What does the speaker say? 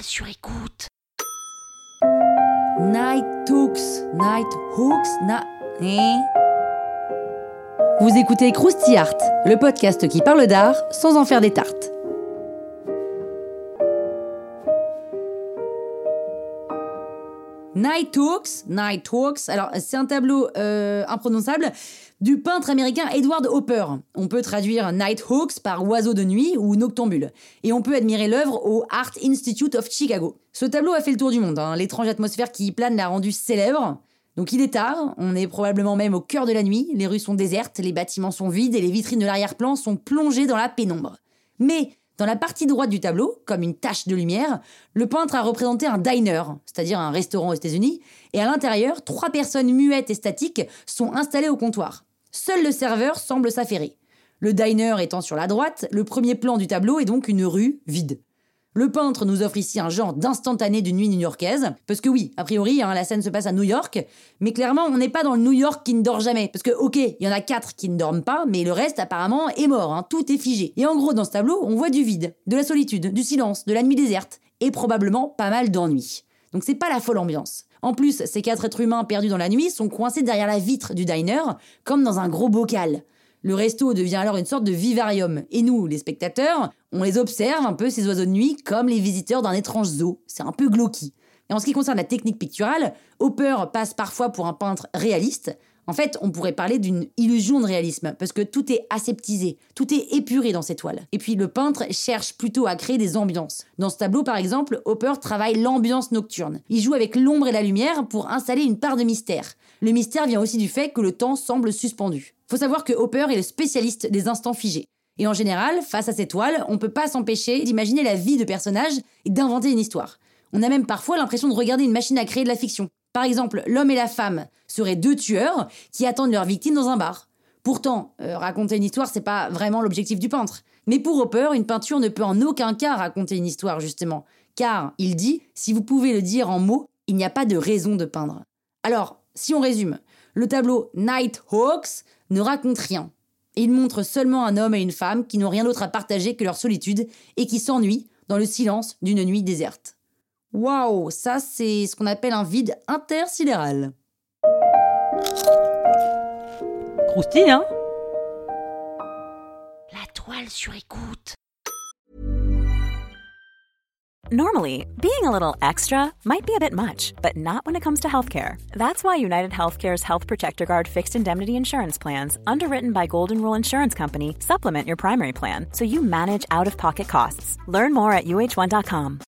Sur écoute. Night Hooks, Night Hooks, na... Hein? Vous écoutez Krusty Art, le podcast qui parle d'art sans en faire des tartes. Night Hawks, Night Hawks. Alors, c'est un tableau euh, imprononçable du peintre américain Edward Hopper. On peut traduire Night Hawks par oiseau de nuit ou noctambule. Et on peut admirer l'œuvre au Art Institute of Chicago. Ce tableau a fait le tour du monde. hein. L'étrange atmosphère qui y plane l'a rendu célèbre. Donc il est tard, on est probablement même au cœur de la nuit, les rues sont désertes, les bâtiments sont vides et les vitrines de l'arrière-plan sont plongées dans la pénombre. Mais dans la partie droite du tableau, comme une tache de lumière, le peintre a représenté un diner, c'est-à-dire un restaurant aux États-Unis, et à l'intérieur, trois personnes muettes et statiques sont installées au comptoir. Seul le serveur semble s'affairer. Le diner étant sur la droite, le premier plan du tableau est donc une rue vide. Le peintre nous offre ici un genre d'instantané d'une nuit new-yorkaise, parce que oui, a priori, hein, la scène se passe à New York, mais clairement, on n'est pas dans le New York qui ne dort jamais, parce que ok, il y en a quatre qui ne dorment pas, mais le reste apparemment est mort, hein, tout est figé. Et en gros, dans ce tableau, on voit du vide, de la solitude, du silence, de la nuit déserte, et probablement pas mal d'ennui. Donc c'est pas la folle ambiance. En plus, ces quatre êtres humains perdus dans la nuit sont coincés derrière la vitre du diner, comme dans un gros bocal. Le resto devient alors une sorte de vivarium. Et nous, les spectateurs, on les observe un peu, ces oiseaux de nuit, comme les visiteurs d'un étrange zoo. C'est un peu glauqui. Et en ce qui concerne la technique picturale, Hopper passe parfois pour un peintre réaliste. En fait, on pourrait parler d'une illusion de réalisme, parce que tout est aseptisé, tout est épuré dans ces toiles. Et puis le peintre cherche plutôt à créer des ambiances. Dans ce tableau, par exemple, Hopper travaille l'ambiance nocturne. Il joue avec l'ombre et la lumière pour installer une part de mystère. Le mystère vient aussi du fait que le temps semble suspendu. Faut savoir que Hopper est le spécialiste des instants figés. Et en général, face à ces toiles, on peut pas s'empêcher d'imaginer la vie de personnages et d'inventer une histoire. On a même parfois l'impression de regarder une machine à créer de la fiction. Par exemple, l'homme et la femme seraient deux tueurs qui attendent leur victime dans un bar. Pourtant, euh, raconter une histoire, c'est pas vraiment l'objectif du peintre. Mais pour Hopper, une peinture ne peut en aucun cas raconter une histoire, justement. Car, il dit, si vous pouvez le dire en mots, il n'y a pas de raison de peindre. Alors, si on résume, le tableau Night Hawks ne raconte rien. Il montre seulement un homme et une femme qui n'ont rien d'autre à partager que leur solitude et qui s'ennuient dans le silence d'une nuit déserte. Waouh, ça c'est ce qu'on appelle un vide intersidéral. Croustille, hein? La toile sur écoute. Normally, being a little extra might be a bit much, but not when it comes to healthcare. That's why United Healthcare's Health Protector Guard fixed indemnity insurance plans, underwritten by Golden Rule Insurance Company, supplement your primary plan so you manage out of pocket costs. Learn more at uh1.com.